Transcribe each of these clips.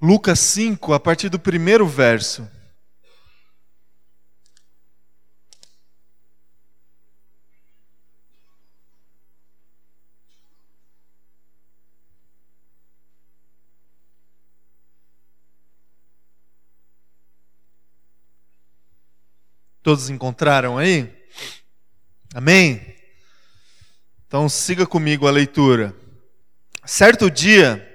Lucas 5, a partir do primeiro verso. Todos encontraram aí? Amém? Então siga comigo a leitura. Certo dia,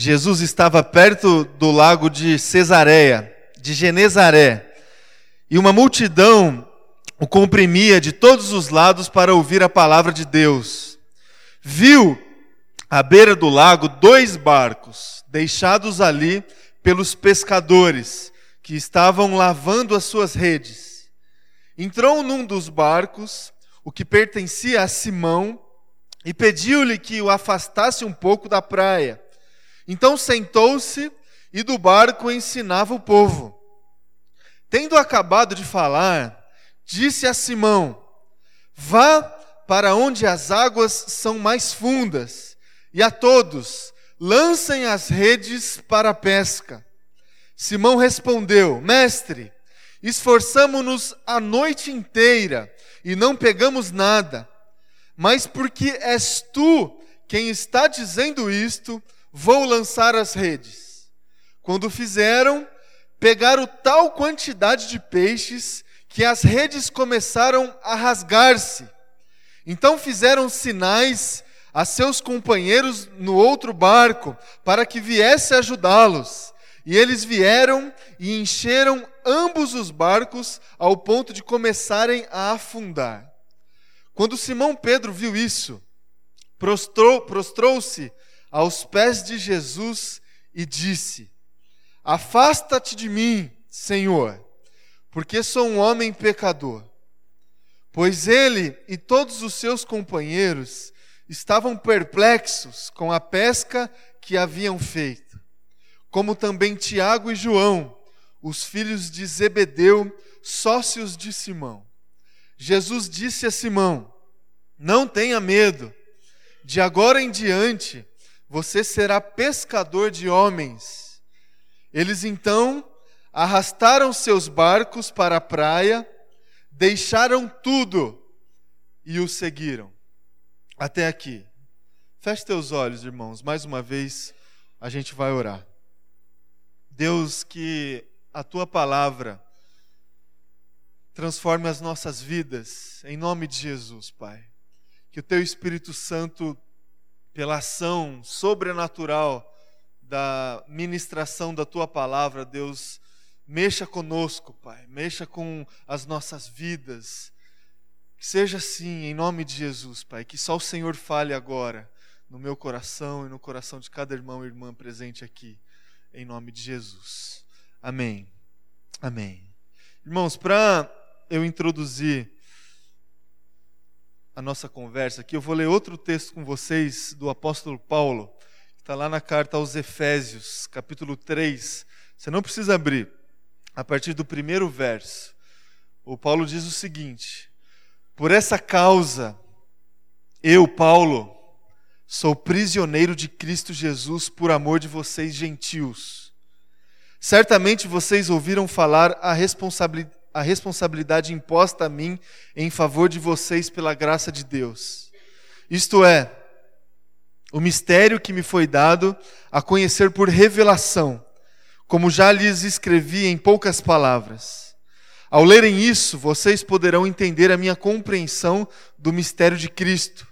Jesus estava perto do lago de Cesareia, de Genezaré, e uma multidão o comprimia de todos os lados para ouvir a palavra de Deus. Viu à beira do lago dois barcos, deixados ali pelos pescadores, que estavam lavando as suas redes. Entrou num dos barcos, o que pertencia a Simão, e pediu-lhe que o afastasse um pouco da praia. Então sentou-se e do barco ensinava o povo. Tendo acabado de falar, disse a Simão: Vá para onde as águas são mais fundas, e a todos lancem as redes para a pesca. Simão respondeu: Mestre, Esforçamo-nos a noite inteira e não pegamos nada. Mas porque és tu quem está dizendo isto, vou lançar as redes. Quando fizeram, pegaram tal quantidade de peixes que as redes começaram a rasgar-se. Então fizeram sinais a seus companheiros no outro barco para que viesse ajudá-los. E eles vieram e encheram ambos os barcos ao ponto de começarem a afundar. Quando Simão Pedro viu isso, prostrou-se prostrou aos pés de Jesus e disse: Afasta-te de mim, Senhor, porque sou um homem pecador. Pois ele e todos os seus companheiros estavam perplexos com a pesca que haviam feito, como também Tiago e João os filhos de Zebedeu, sócios de Simão. Jesus disse a Simão: Não tenha medo, de agora em diante você será pescador de homens. Eles então arrastaram seus barcos para a praia, deixaram tudo e o seguiram. Até aqui. Feche teus olhos, irmãos, mais uma vez a gente vai orar. Deus, que a tua palavra transforme as nossas vidas, em nome de Jesus, Pai. Que o teu Espírito Santo, pela ação sobrenatural da ministração da tua palavra, Deus, mexa conosco, Pai, mexa com as nossas vidas. Que seja assim, em nome de Jesus, Pai, que só o Senhor fale agora no meu coração e no coração de cada irmão e irmã presente aqui, em nome de Jesus. Amém. Amém. Irmãos, para eu introduzir a nossa conversa aqui, eu vou ler outro texto com vocês do apóstolo Paulo, que está lá na carta aos Efésios, capítulo 3. Você não precisa abrir, a partir do primeiro verso. O Paulo diz o seguinte: Por essa causa, eu, Paulo, sou prisioneiro de Cristo Jesus por amor de vocês gentios Certamente vocês ouviram falar a responsabilidade, a responsabilidade imposta a mim em favor de vocês pela graça de Deus. Isto é, o mistério que me foi dado a conhecer por revelação, como já lhes escrevi em poucas palavras. Ao lerem isso, vocês poderão entender a minha compreensão do mistério de Cristo.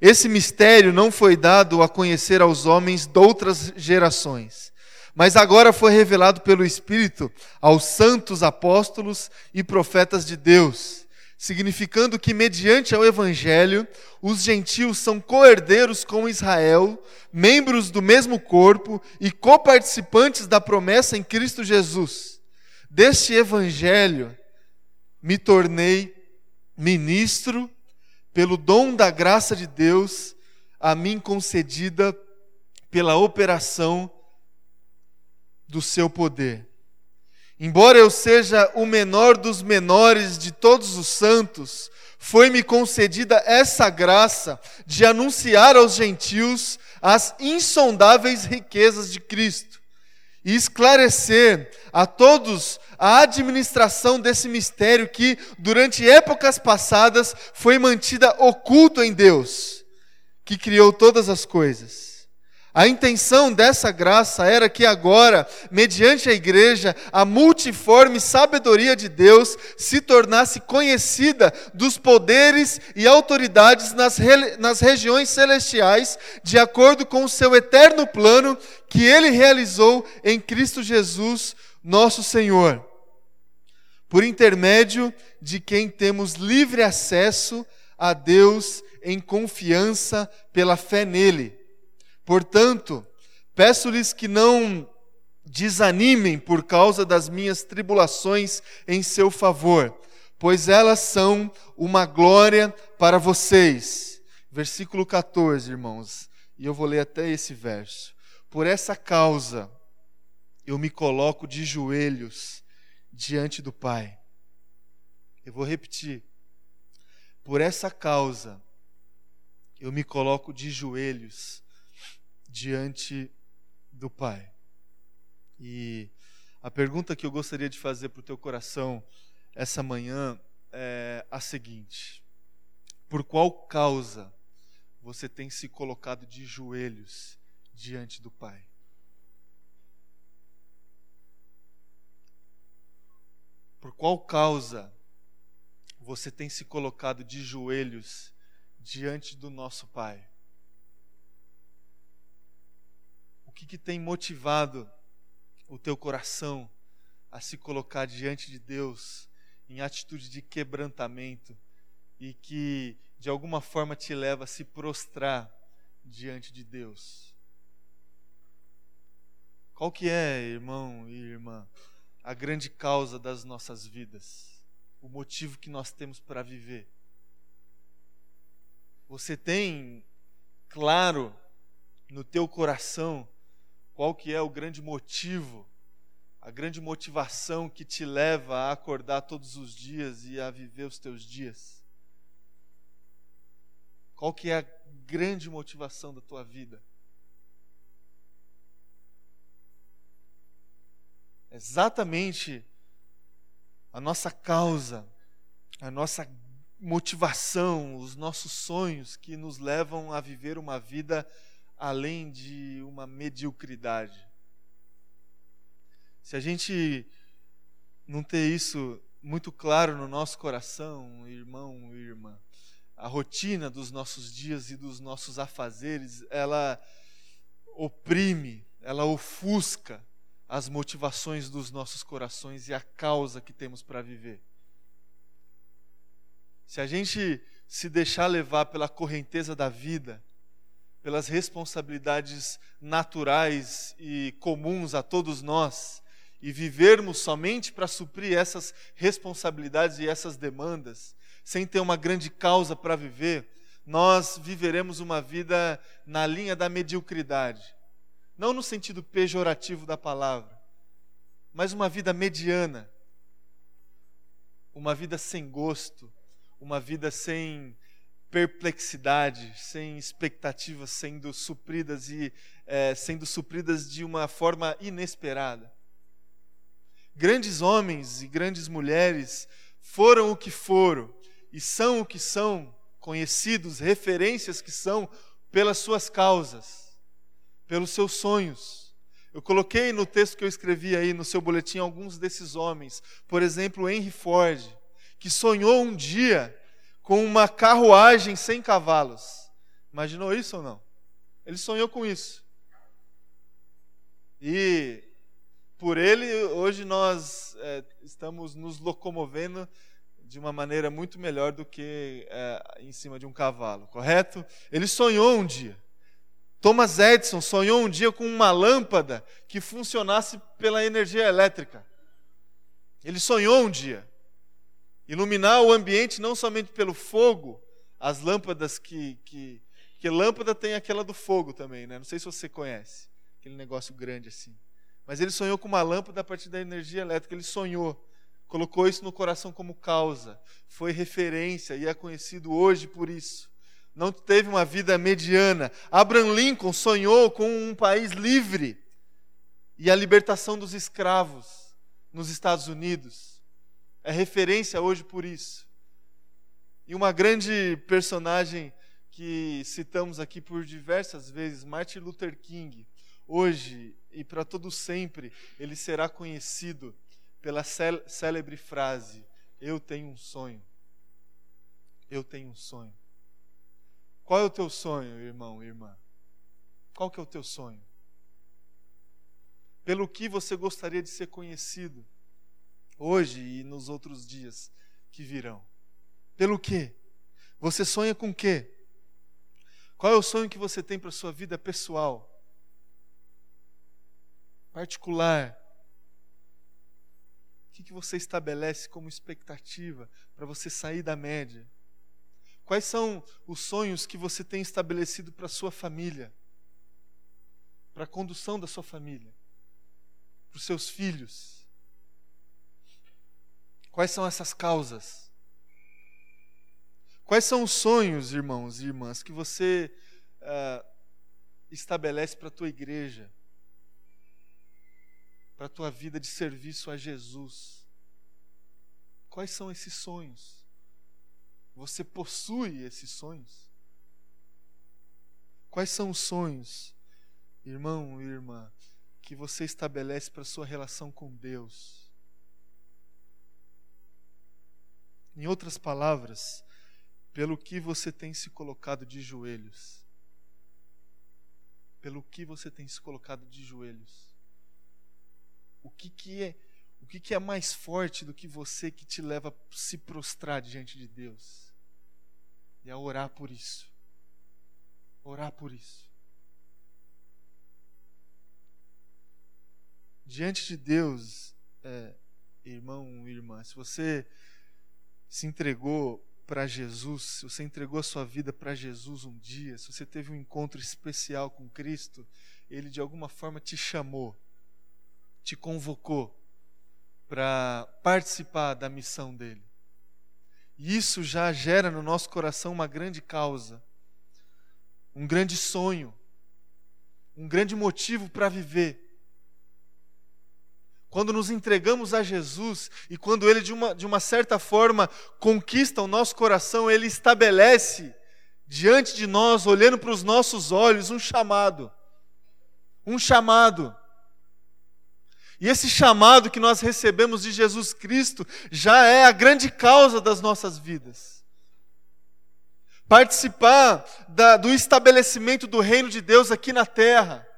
Esse mistério não foi dado a conhecer aos homens de outras gerações mas agora foi revelado pelo Espírito aos santos apóstolos e profetas de Deus, significando que, mediante ao Evangelho, os gentios são coerdeiros com Israel, membros do mesmo corpo e coparticipantes da promessa em Cristo Jesus. Deste Evangelho me tornei ministro pelo dom da graça de Deus a mim concedida pela operação do seu poder. Embora eu seja o menor dos menores de todos os santos, foi-me concedida essa graça de anunciar aos gentios as insondáveis riquezas de Cristo e esclarecer a todos a administração desse mistério que, durante épocas passadas, foi mantida oculto em Deus, que criou todas as coisas. A intenção dessa graça era que agora, mediante a igreja, a multiforme sabedoria de Deus se tornasse conhecida dos poderes e autoridades nas, nas regiões celestiais, de acordo com o seu eterno plano que ele realizou em Cristo Jesus, nosso Senhor. Por intermédio de quem temos livre acesso a Deus em confiança pela fé nele Portanto, peço-lhes que não desanimem por causa das minhas tribulações em seu favor, pois elas são uma glória para vocês. Versículo 14, irmãos, e eu vou ler até esse verso. Por essa causa eu me coloco de joelhos diante do Pai. Eu vou repetir. Por essa causa eu me coloco de joelhos diante do Pai. E a pergunta que eu gostaria de fazer para o teu coração essa manhã é a seguinte: Por qual causa você tem se colocado de joelhos diante do Pai? Por qual causa você tem se colocado de joelhos diante do nosso Pai? Que, que tem motivado o teu coração a se colocar diante de Deus em atitude de quebrantamento e que de alguma forma te leva a se prostrar diante de Deus? Qual que é, irmão e irmã, a grande causa das nossas vidas? O motivo que nós temos para viver? Você tem claro no teu coração qual que é o grande motivo, a grande motivação que te leva a acordar todos os dias e a viver os teus dias? Qual que é a grande motivação da tua vida? Exatamente a nossa causa, a nossa motivação, os nossos sonhos que nos levam a viver uma vida além de uma mediocridade. Se a gente não ter isso muito claro no nosso coração, irmão e irmã, a rotina dos nossos dias e dos nossos afazeres, ela oprime, ela ofusca as motivações dos nossos corações e a causa que temos para viver. Se a gente se deixar levar pela correnteza da vida, pelas responsabilidades naturais e comuns a todos nós e vivermos somente para suprir essas responsabilidades e essas demandas, sem ter uma grande causa para viver, nós viveremos uma vida na linha da mediocridade. Não no sentido pejorativo da palavra, mas uma vida mediana. Uma vida sem gosto, uma vida sem perplexidade, sem expectativas sendo supridas e é, sendo supridas de uma forma inesperada. Grandes homens e grandes mulheres foram o que foram e são o que são, conhecidos, referências que são pelas suas causas, pelos seus sonhos. Eu coloquei no texto que eu escrevi aí no seu boletim alguns desses homens. Por exemplo, Henry Ford, que sonhou um dia com uma carruagem sem cavalos. Imaginou isso ou não? Ele sonhou com isso. E por ele, hoje nós é, estamos nos locomovendo de uma maneira muito melhor do que é, em cima de um cavalo, correto? Ele sonhou um dia. Thomas Edison sonhou um dia com uma lâmpada que funcionasse pela energia elétrica. Ele sonhou um dia. Iluminar o ambiente não somente pelo fogo, as lâmpadas que, que. que lâmpada tem aquela do fogo também, né? Não sei se você conhece, aquele negócio grande assim. Mas ele sonhou com uma lâmpada a partir da energia elétrica, ele sonhou. Colocou isso no coração como causa. Foi referência e é conhecido hoje por isso. Não teve uma vida mediana. Abraham Lincoln sonhou com um país livre e a libertação dos escravos nos Estados Unidos. É referência hoje por isso. E uma grande personagem que citamos aqui por diversas vezes, Martin Luther King, hoje e para todo sempre, ele será conhecido pela célebre frase: Eu tenho um sonho. Eu tenho um sonho. Qual é o teu sonho, irmão, irmã? Qual que é o teu sonho? Pelo que você gostaria de ser conhecido hoje e nos outros dias que virão? Pelo que? Você sonha com o quê? Qual é o sonho que você tem para a sua vida pessoal? Particular? O que, que você estabelece como expectativa para você sair da média? Quais são os sonhos que você tem estabelecido para a sua família? Para a condução da sua família? Para os seus filhos? Quais são essas causas? Quais são os sonhos, irmãos e irmãs, que você uh, estabelece para a tua igreja? Para a tua vida de serviço a Jesus? Quais são esses sonhos? Você possui esses sonhos? Quais são os sonhos, irmão e irmã, que você estabelece para a sua relação com Deus? Em outras palavras, pelo que você tem se colocado de joelhos? Pelo que você tem se colocado de joelhos? O que, que é o que, que é mais forte do que você que te leva a se prostrar diante de Deus? e a orar por isso. Orar por isso. Diante de Deus, é, irmão, irmã, se você se entregou para Jesus, se você entregou a sua vida para Jesus um dia, se você teve um encontro especial com Cristo, Ele de alguma forma te chamou, te convocou para participar da missão dele. E isso já gera no nosso coração uma grande causa, um grande sonho, um grande motivo para viver. Quando nos entregamos a Jesus e quando Ele, de uma, de uma certa forma, conquista o nosso coração, Ele estabelece diante de nós, olhando para os nossos olhos, um chamado. Um chamado. E esse chamado que nós recebemos de Jesus Cristo já é a grande causa das nossas vidas. Participar da, do estabelecimento do reino de Deus aqui na terra.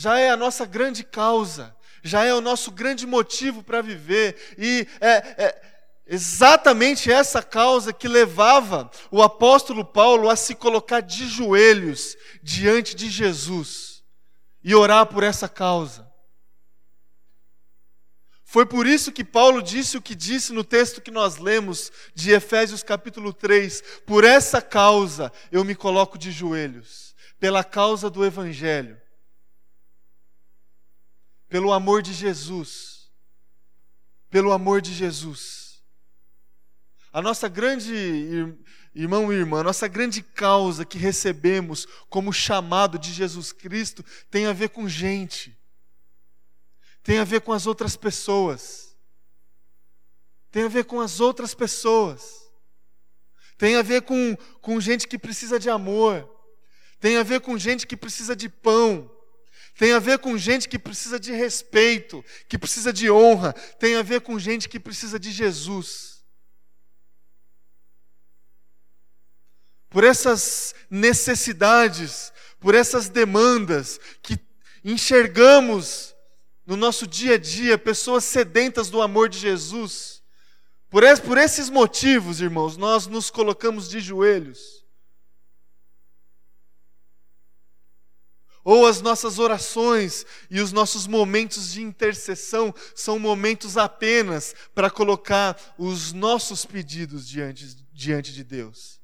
Já é a nossa grande causa, já é o nosso grande motivo para viver. E é, é exatamente essa causa que levava o apóstolo Paulo a se colocar de joelhos diante de Jesus e orar por essa causa. Foi por isso que Paulo disse o que disse no texto que nós lemos de Efésios capítulo 3: Por essa causa eu me coloco de joelhos, pela causa do Evangelho, pelo amor de Jesus, pelo amor de Jesus. A nossa grande Irmão e irmã, nossa grande causa que recebemos como chamado de Jesus Cristo tem a ver com gente, tem a ver com as outras pessoas, tem a ver com as outras pessoas, tem a ver com, com gente que precisa de amor, tem a ver com gente que precisa de pão, tem a ver com gente que precisa de respeito, que precisa de honra, tem a ver com gente que precisa de Jesus. por essas necessidades, por essas demandas que enxergamos no nosso dia a dia, pessoas sedentas do amor de Jesus. Por, esses motivos, irmãos, nós nos colocamos de joelhos. Ou as nossas orações e os nossos momentos de intercessão são momentos apenas para colocar os nossos pedidos diante, diante de Deus.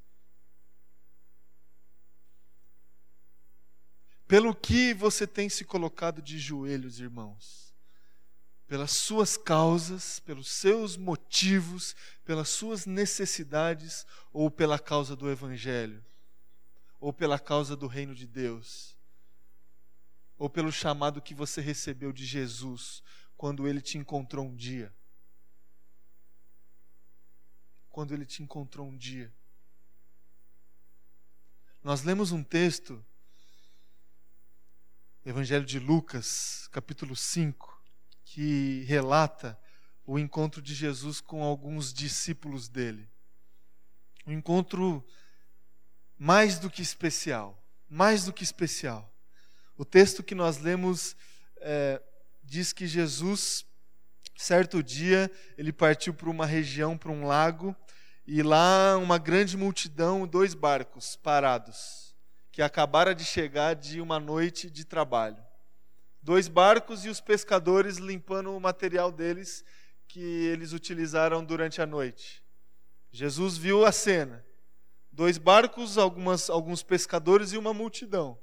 Pelo que você tem se colocado de joelhos, irmãos? Pelas suas causas, pelos seus motivos, pelas suas necessidades ou pela causa do Evangelho? Ou pela causa do reino de Deus? Ou pelo chamado que você recebeu de Jesus quando ele te encontrou um dia? Quando ele te encontrou um dia. Nós lemos um texto, Evangelho de Lucas, capítulo 5, que relata o encontro de Jesus com alguns discípulos dele. Um encontro mais do que especial, mais do que especial. O texto que nós lemos é, diz que Jesus, certo dia, ele partiu para uma região, para um lago, e lá uma grande multidão, dois barcos parados, que acabaram de chegar de uma noite de trabalho. Dois barcos e os pescadores limpando o material deles que eles utilizaram durante a noite. Jesus viu a cena. Dois barcos, algumas, alguns pescadores e uma multidão.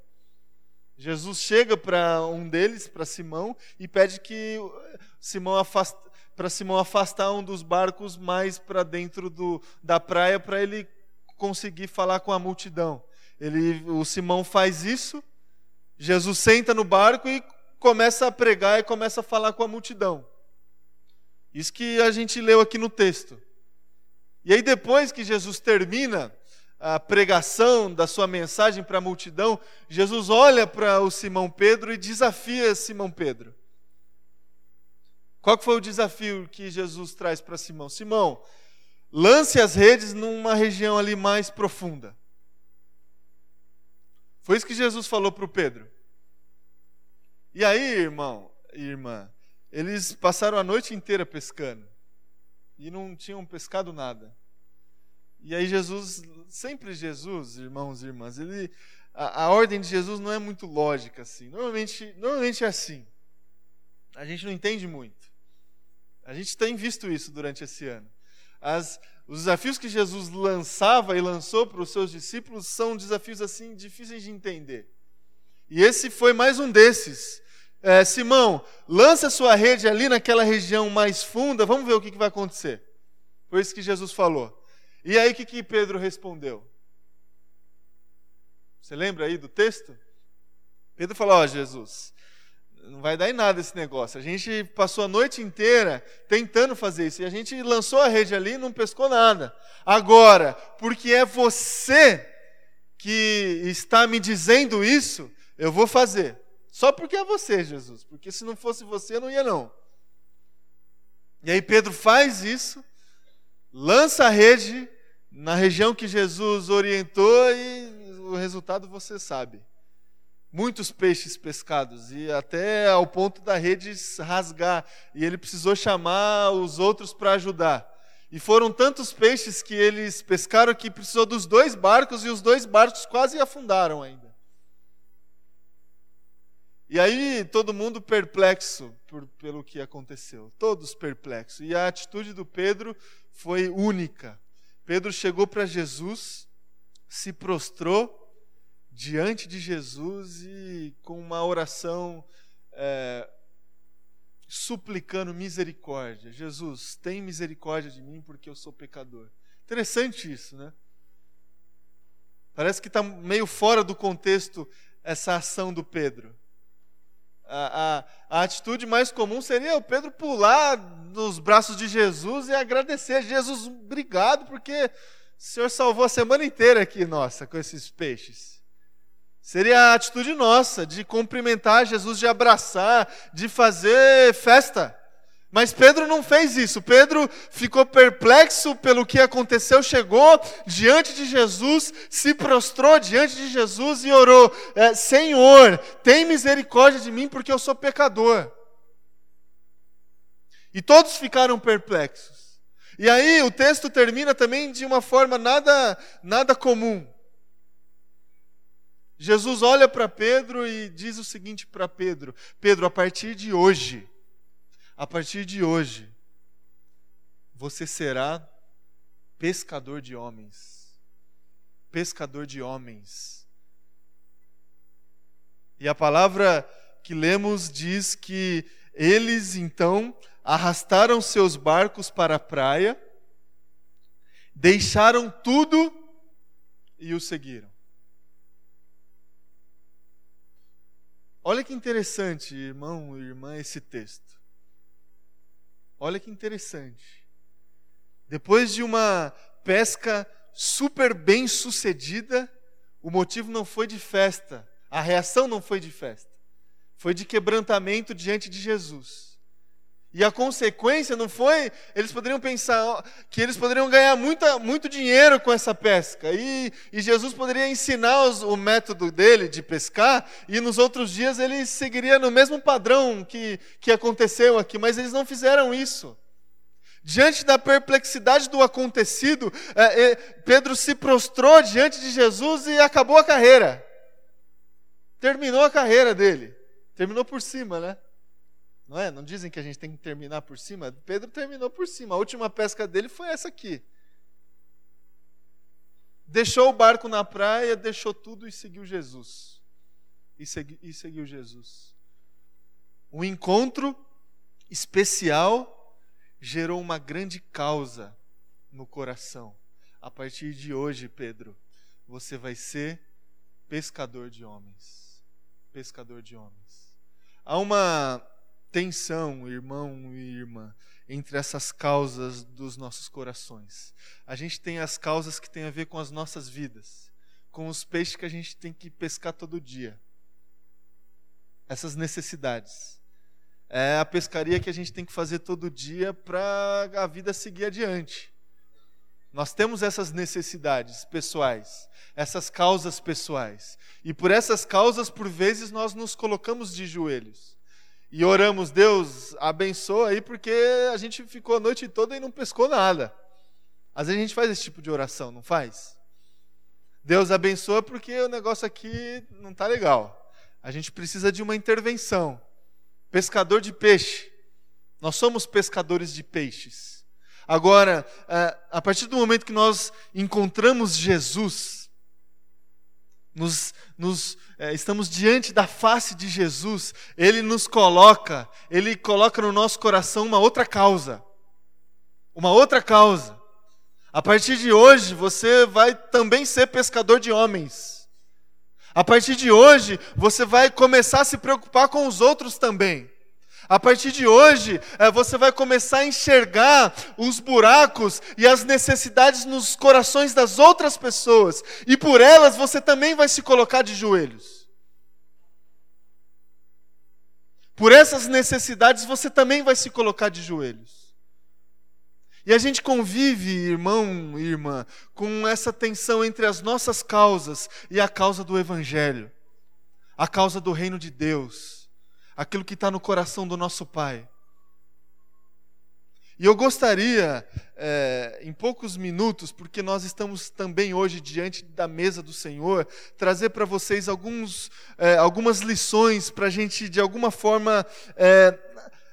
Jesus chega para um deles, para Simão, e pede que Simão para Simão afastar um dos barcos mais para dentro do, da praia para ele conseguir falar com a multidão. Ele, o Simão faz isso, Jesus senta no barco e começa a pregar e começa a falar com a multidão. Isso que a gente leu aqui no texto. E aí, depois que Jesus termina a pregação da sua mensagem para a multidão, Jesus olha para o Simão Pedro e desafia Simão Pedro. Qual foi o desafio que Jesus traz para Simão? Simão, lance as redes numa região ali mais profunda. Foi isso que Jesus falou para o Pedro. E aí, irmão, irmã, eles passaram a noite inteira pescando e não tinham pescado nada. E aí Jesus, sempre Jesus, irmãos e irmãs, ele, a, a, ordem de Jesus não é muito lógica assim. Normalmente, normalmente é assim. A gente não entende muito. A gente tem visto isso durante esse ano. As, os desafios que Jesus lançava e lançou para os seus discípulos são desafios assim difíceis de entender. E esse foi mais um desses. É, Simão, lança sua rede ali naquela região mais funda, vamos ver o que, que vai acontecer. Foi isso que Jesus falou. E aí o que, que Pedro respondeu? Você lembra aí do texto? Pedro falou: Ó, oh, Jesus, não vai dar em nada esse negócio. A gente passou a noite inteira tentando fazer isso e a gente lançou a rede ali e não pescou nada. Agora, porque é você que está me dizendo isso, eu vou fazer. Só porque é você, Jesus. Porque se não fosse você, eu não ia, não. E aí Pedro faz isso, lança a rede na região que Jesus orientou e o resultado você sabe. Muitos peixes pescados e até ao ponto da rede rasgar. E ele precisou chamar os outros para ajudar. E foram tantos peixes que eles pescaram que precisou dos dois barcos e os dois barcos quase afundaram ainda. E aí todo mundo perplexo por, pelo que aconteceu, todos perplexos. E a atitude do Pedro foi única. Pedro chegou para Jesus, se prostrou diante de Jesus e com uma oração é, suplicando misericórdia. Jesus, tem misericórdia de mim porque eu sou pecador. Interessante isso, né? Parece que está meio fora do contexto essa ação do Pedro. A, a, a, atitude mais comum seria o Pedro pular nos braços de Jesus e agradecer. Jesus, obrigado, porque o Senhor salvou a semana inteira aqui, nossa, com esses peixes. Seria a atitude nossa de cumprimentar Jesus, de abraçar, de fazer festa. Mas Pedro não fez isso. Pedro ficou perplexo pelo que aconteceu, chegou diante de Jesus, se prostrou diante de Jesus e orou: é, Senhor, tem misericórdia de mim, porque eu sou pecador. E todos ficaram perplexos. E aí o texto termina também de uma forma nada, nada comum. Jesus olha para Pedro e diz o seguinte para Pedro: Pedro, a partir de hoje, a partir de hoje, você será pescador de homens. Pescador de homens. E a palavra que lemos diz que eles então arrastaram seus barcos para a praia, deixaram tudo e o seguiram. Olha que interessante, irmão e irmã, esse texto. Olha que interessante. Depois de uma pesca super bem sucedida, o motivo não foi de festa, a reação não foi de festa, foi de quebrantamento diante de Jesus. E a consequência não foi, eles poderiam pensar que eles poderiam ganhar muita, muito dinheiro com essa pesca. E, e Jesus poderia ensinar os, o método dele de pescar, e nos outros dias ele seguiria no mesmo padrão que, que aconteceu aqui, mas eles não fizeram isso. Diante da perplexidade do acontecido, é, é, Pedro se prostrou diante de Jesus e acabou a carreira. Terminou a carreira dele. Terminou por cima, né? Não é? Não dizem que a gente tem que terminar por cima? Pedro terminou por cima. A última pesca dele foi essa aqui. Deixou o barco na praia, deixou tudo e seguiu Jesus. E, segui, e seguiu Jesus. Um encontro especial gerou uma grande causa no coração. A partir de hoje, Pedro, você vai ser pescador de homens. Pescador de homens. Há uma tensão, irmão e irmã, entre essas causas dos nossos corações. A gente tem as causas que têm a ver com as nossas vidas, com os peixes que a gente tem que pescar todo dia. Essas necessidades. É a pescaria que a gente tem que fazer todo dia para a vida seguir adiante. Nós temos essas necessidades pessoais, essas causas pessoais. E por essas causas, por vezes, nós nos colocamos de joelhos e oramos, Deus, abençoa aí, porque a gente ficou a noite toda e não pescou nada. Às vezes a gente faz esse tipo de oração, não faz? Deus abençoa porque o negócio aqui não está legal. A gente precisa de uma intervenção. Pescador de peixe. Nós somos pescadores de peixes. Agora, é, a partir do momento que nós encontramos Jesus, nos, nos é, estamos diante da face de Jesus, Ele nos coloca, Ele coloca no nosso coração uma outra causa. Uma outra causa. A partir de hoje, você vai também ser pescador de homens. A partir de hoje, você vai começar a se preocupar com os outros também. A partir de hoje, eh, você vai começar a enxergar os buracos e as necessidades nos corações das outras pessoas, e por elas você também vai se colocar de joelhos. Por essas necessidades você também vai se colocar de joelhos. E a gente convive, irmão e irmã, com essa tensão entre as nossas causas e a causa do Evangelho, a causa do reino de Deus aquilo que está no coração do nosso Pai. E eu gostaria, é, em poucos minutos, porque nós estamos também hoje diante da mesa do Senhor, trazer para vocês alguns, é, algumas lições para a gente, de alguma forma, é,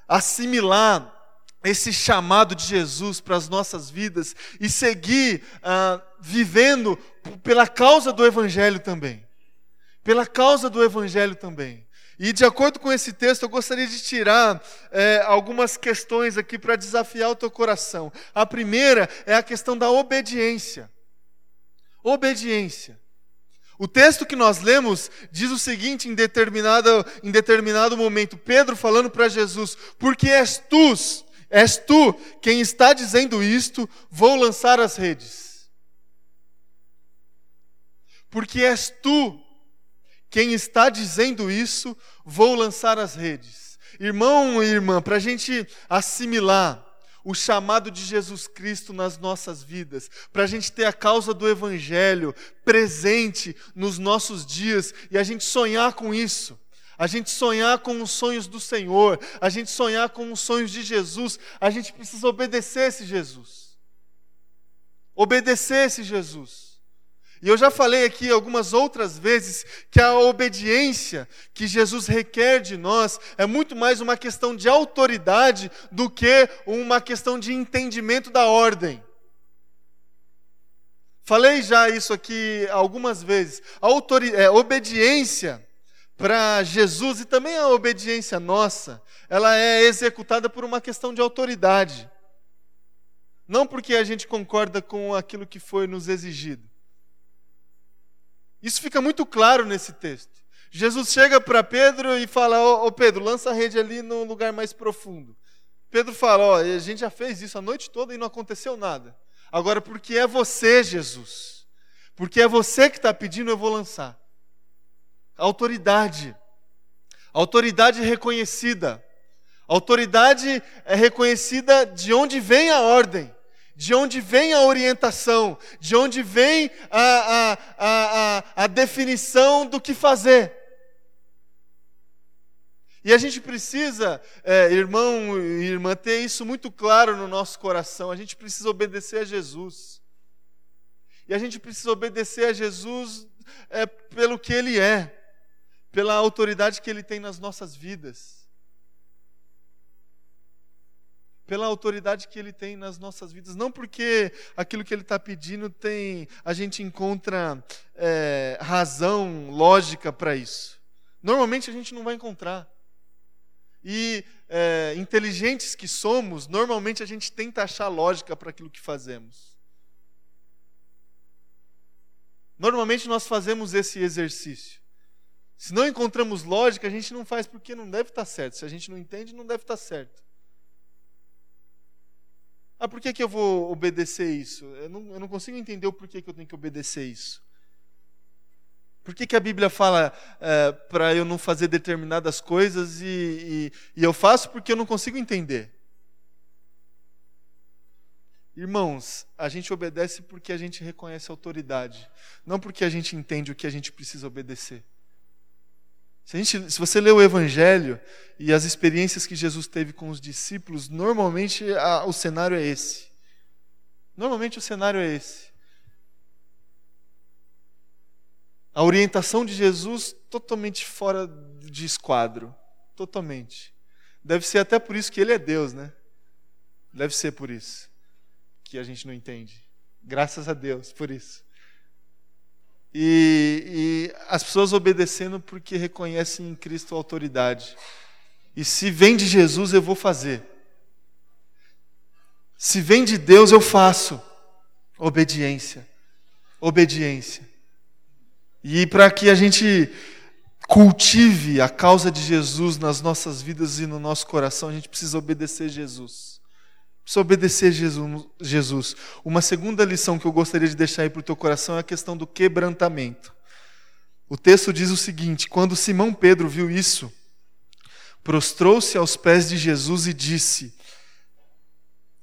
assimilar esse chamado de Jesus para as nossas vidas e seguir ah, vivendo pela causa do Evangelho também. Pela causa do Evangelho também. E de acordo com esse texto, eu gostaria de tirar é, algumas questões aqui para desafiar o teu coração. A primeira é a questão da obediência. Obediência. O texto que nós lemos diz o seguinte em determinado, em determinado momento: Pedro falando para Jesus, porque és tu, és tu quem está dizendo isto, vou lançar as redes. Porque és tu quem está dizendo isso, vou lançar as redes. Irmão e irmã, para a gente assimilar o chamado de Jesus Cristo nas nossas vidas, para a gente ter a causa do Evangelho presente nos nossos dias e a gente sonhar com isso, a gente sonhar com os sonhos do Senhor, a gente sonhar com os sonhos de Jesus, a gente precisa obedecer esse Jesus. Obedecer esse Jesus. E eu já falei aqui algumas outras vezes que a obediência que Jesus requer de nós é muito mais uma questão de autoridade do que uma questão de entendimento da ordem. Falei já isso aqui algumas vezes. A é, obediência para Jesus e também a obediência nossa, ela é executada por uma questão de autoridade. Não porque a gente concorda com aquilo que foi nos exigido isso fica muito claro nesse texto. Jesus chega para Pedro e fala: Ô oh, Pedro, lança a rede ali no lugar mais profundo. Pedro fala: Ó, oh, a gente já fez isso a noite toda e não aconteceu nada. Agora, porque é você, Jesus, porque é você que está pedindo, eu vou lançar. Autoridade. Autoridade reconhecida. Autoridade é reconhecida de onde vem a ordem, de onde vem a orientação, de onde vem a, a, a, a, definição do que fazer. E a gente precisa, é, irmão e irmã, ter isso muito claro no nosso coração. A gente precisa obedecer a Jesus. E a gente precisa obedecer a Jesus é, pelo que Ele é, pela autoridade que Ele tem nas nossas vidas. Pela autoridade que Ele tem nas nossas vidas. Não porque aquilo que Ele está pedindo tem. A gente encontra é, razão, lógica para isso. Normalmente a gente não vai encontrar. E é, inteligentes que somos, normalmente a gente tenta achar lógica para aquilo que fazemos. Normalmente nós fazemos esse exercício. Se não encontramos lógica, a gente não faz porque não deve estar certo. Se a gente não entende, não deve estar certo. Ah, por que, que eu vou obedecer isso? Eu não, eu não consigo entender o porquê que eu tenho que obedecer isso. Por que, que a Bíblia fala é, para eu não fazer determinadas coisas e, e, e eu faço porque eu não consigo entender? Irmãos, a gente obedece porque a gente reconhece a autoridade, não porque a gente entende o que a gente precisa obedecer. Se, gente, se, você lê o Evangelho e as experiências que Jesus teve com os discípulos, normalmente a, o cenário é esse. Normalmente o cenário é esse. A orientação de Jesus totalmente fora de esquadro. Totalmente. Deve ser até por isso que ele é Deus, né? Deve ser por isso que a gente não entende. Graças a Deus por isso. E, e as pessoas obedecendo porque reconhecem em Cristo a autoridade. E se vem de Jesus, eu vou fazer. Se vem de Deus, eu faço. Obediência. Obediência. E para que a gente cultive a causa de Jesus nas nossas vidas e no nosso coração, a gente precisa obedecer Jesus. Precisa obedecer Jesus. Uma segunda lição que eu gostaria de deixar aí para o teu coração é a questão do quebrantamento. O texto diz o seguinte: quando Simão Pedro viu isso, prostrou-se aos pés de Jesus e disse: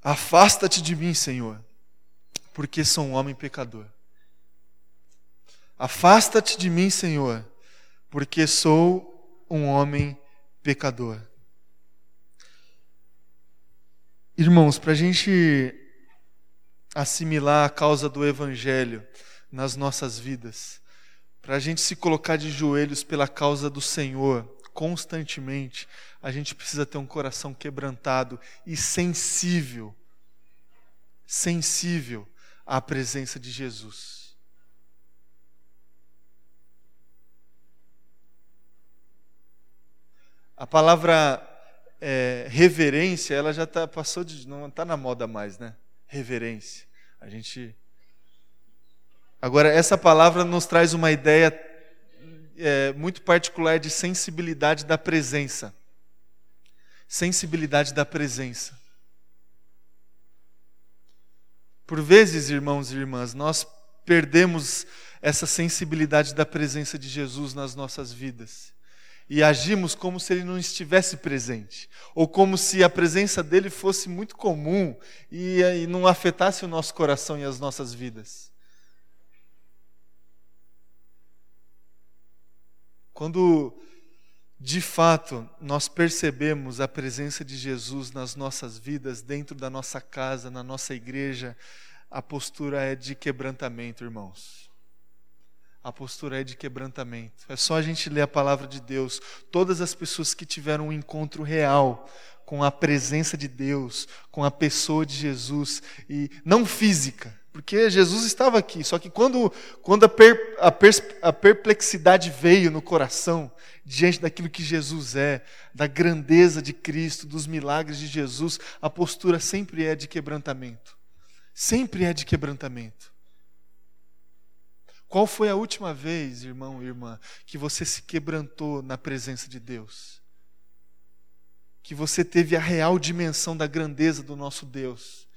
Afasta-te de mim, Senhor, porque sou um homem pecador. Afasta-te de mim, Senhor, porque sou um homem pecador. Irmãos, para a gente assimilar a causa do Evangelho nas nossas vidas, para a gente se colocar de joelhos pela causa do Senhor constantemente, a gente precisa ter um coração quebrantado e sensível, sensível à presença de Jesus. A palavra é, reverência, ela já tá, passou de. não está na moda mais, né? Reverência. A gente. Agora, essa palavra nos traz uma ideia é, muito particular de sensibilidade da presença. Sensibilidade da presença. Por vezes, irmãos e irmãs, nós perdemos essa sensibilidade da presença de Jesus nas nossas vidas e agimos como se ele não estivesse presente, ou como se a presença dele fosse muito comum e, e não afetasse o nosso coração e as nossas vidas. Quando de fato nós percebemos a presença de Jesus nas nossas vidas, dentro da nossa casa, na nossa igreja, a postura é de quebrantamento, irmãos a postura é de quebrantamento. É só a gente ler a palavra de Deus. Todas as pessoas que tiveram um encontro real com a presença de Deus, com a pessoa de Jesus, e não física, porque Jesus estava aqui, só que quando, quando a, per, a, pers, a perplexidade veio no coração, diante daquilo que Jesus é, da grandeza de Cristo, dos milagres de Jesus, a postura sempre é de quebrantamento. Sempre é de quebrantamento. Qual foi a última vez, irmão e irmã, que você se quebrantou na presença de Deus? Que você teve a real dimensão da grandeza do nosso Deus.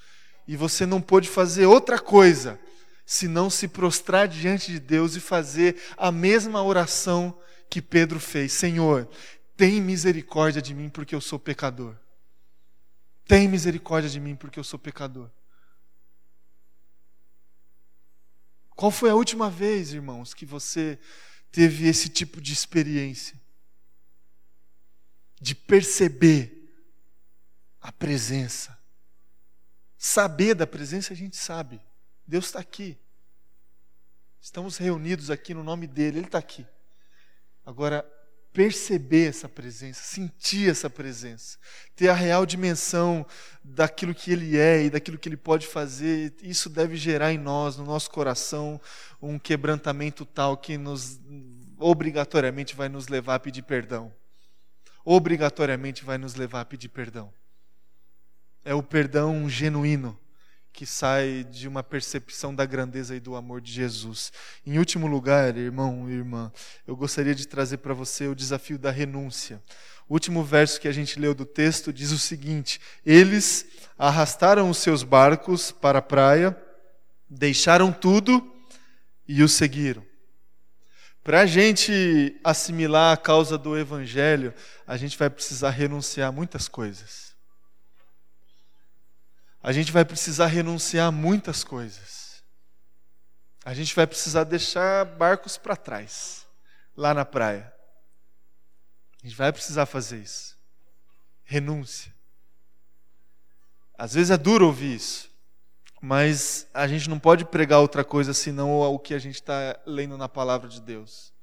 E você não pôde fazer outra coisa senão se prostrar diante de Deus e fazer a mesma oração que Pedro fez: Senhor, tem misericórdia de mim porque eu sou pecador. Tem misericórdia de mim porque eu sou pecador. Qual foi a última vez, irmãos, que você teve esse tipo de experiência? De perceber a presença. Saber da presença a gente sabe. Deus está aqui. Estamos reunidos aqui no nome dEle, Ele está aqui. Agora, perceber essa presença, sentir essa presença, ter a real dimensão daquilo que Ele é e daquilo que Ele pode fazer, isso deve gerar em nós, no nosso coração, um quebrantamento tal que nos obrigatoriamente vai nos levar a pedir perdão. Obrigatoriamente vai nos levar a pedir perdão. É o perdão genuíno que sai de uma percepção da grandeza e do amor de Jesus. Em último lugar, irmão e irmã, eu gostaria de trazer para você o desafio da renúncia. O último verso que a gente leu do texto diz o seguinte: Eles arrastaram os seus barcos para a praia, deixaram tudo e o seguiram. Para a gente assimilar a causa do Evangelho, a gente vai precisar renunciar a muitas coisas a gente vai precisar renunciar a muitas coisas. A gente vai precisar deixar barcos para trás, lá na praia. A gente vai precisar fazer isso. Renúncia. Às vezes é duro ouvir isso, mas a gente não pode pregar outra coisa senão o que a gente está lendo na palavra de Deus.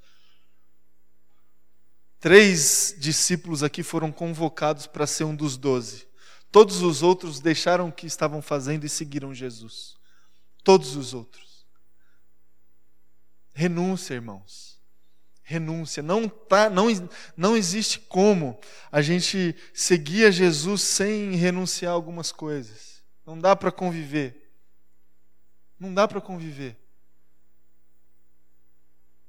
Três discípulos aqui foram convocados para ser um dos doze. Todos os outros deixaram o que estavam fazendo e seguiram Jesus. Todos os outros. Renúncia, irmãos. Renúncia. Não, tá, não, não existe como a gente seguir a Jesus sem renunciar algumas coisas. Não dá para conviver. Não dá para conviver.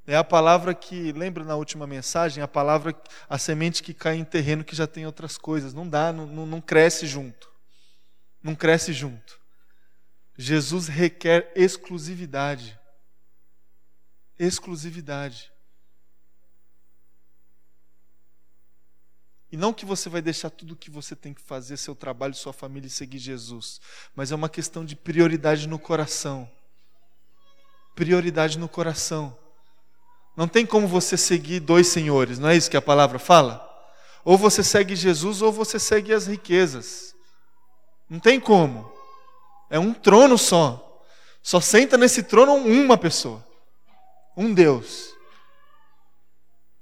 É a palavra que, lembra na última mensagem, a palavra, a semente que cai em terreno que já tem outras coisas. Não dá, não, não cresce junto. Não cresce junto. Jesus requer exclusividade. Exclusividade. E não que você vai deixar tudo o que você tem que fazer, seu trabalho, sua família e seguir Jesus, mas é uma questão de prioridade no coração. Prioridade no coração. Não tem como você seguir dois senhores, não é isso que a palavra fala? Ou você segue Jesus ou você segue as riquezas. Não tem como. É um trono só. Só senta nesse trono uma pessoa. Um Deus.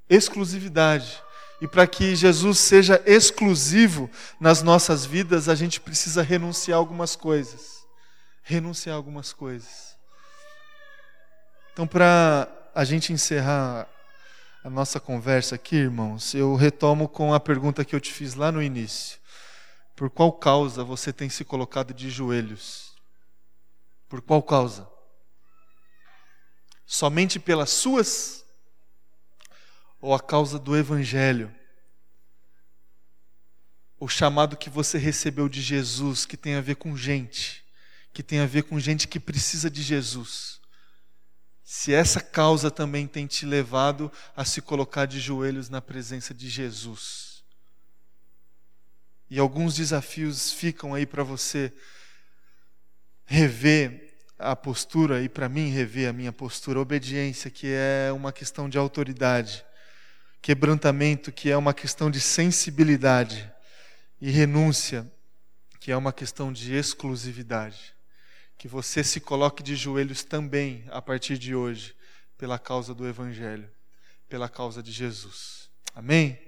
Exclusividade. E para que Jesus seja exclusivo nas nossas vidas, a gente precisa renunciar algumas coisas. Renunciar algumas coisas. Então, para a gente encerrar a nossa conversa aqui, irmãos, eu retomo com a pergunta que eu te fiz lá no início. Por qual causa você tem se colocado de joelhos? Por qual causa? Somente pelas suas? Ou a causa do Evangelho? O chamado que você recebeu de Jesus, que tem a ver com gente, que tem a ver com gente que precisa de Jesus se essa causa também tem te levado a se colocar de joelhos na presença de Jesus. E alguns desafios ficam aí para você rever a postura e para mim rever a minha postura, obediência, que é uma questão de autoridade, quebrantamento, que é uma questão de sensibilidade, e renúncia, que é uma questão de exclusividade que você se coloque de joelhos também a partir de hoje, pela causa do Evangelho, pela causa de Jesus. Amém?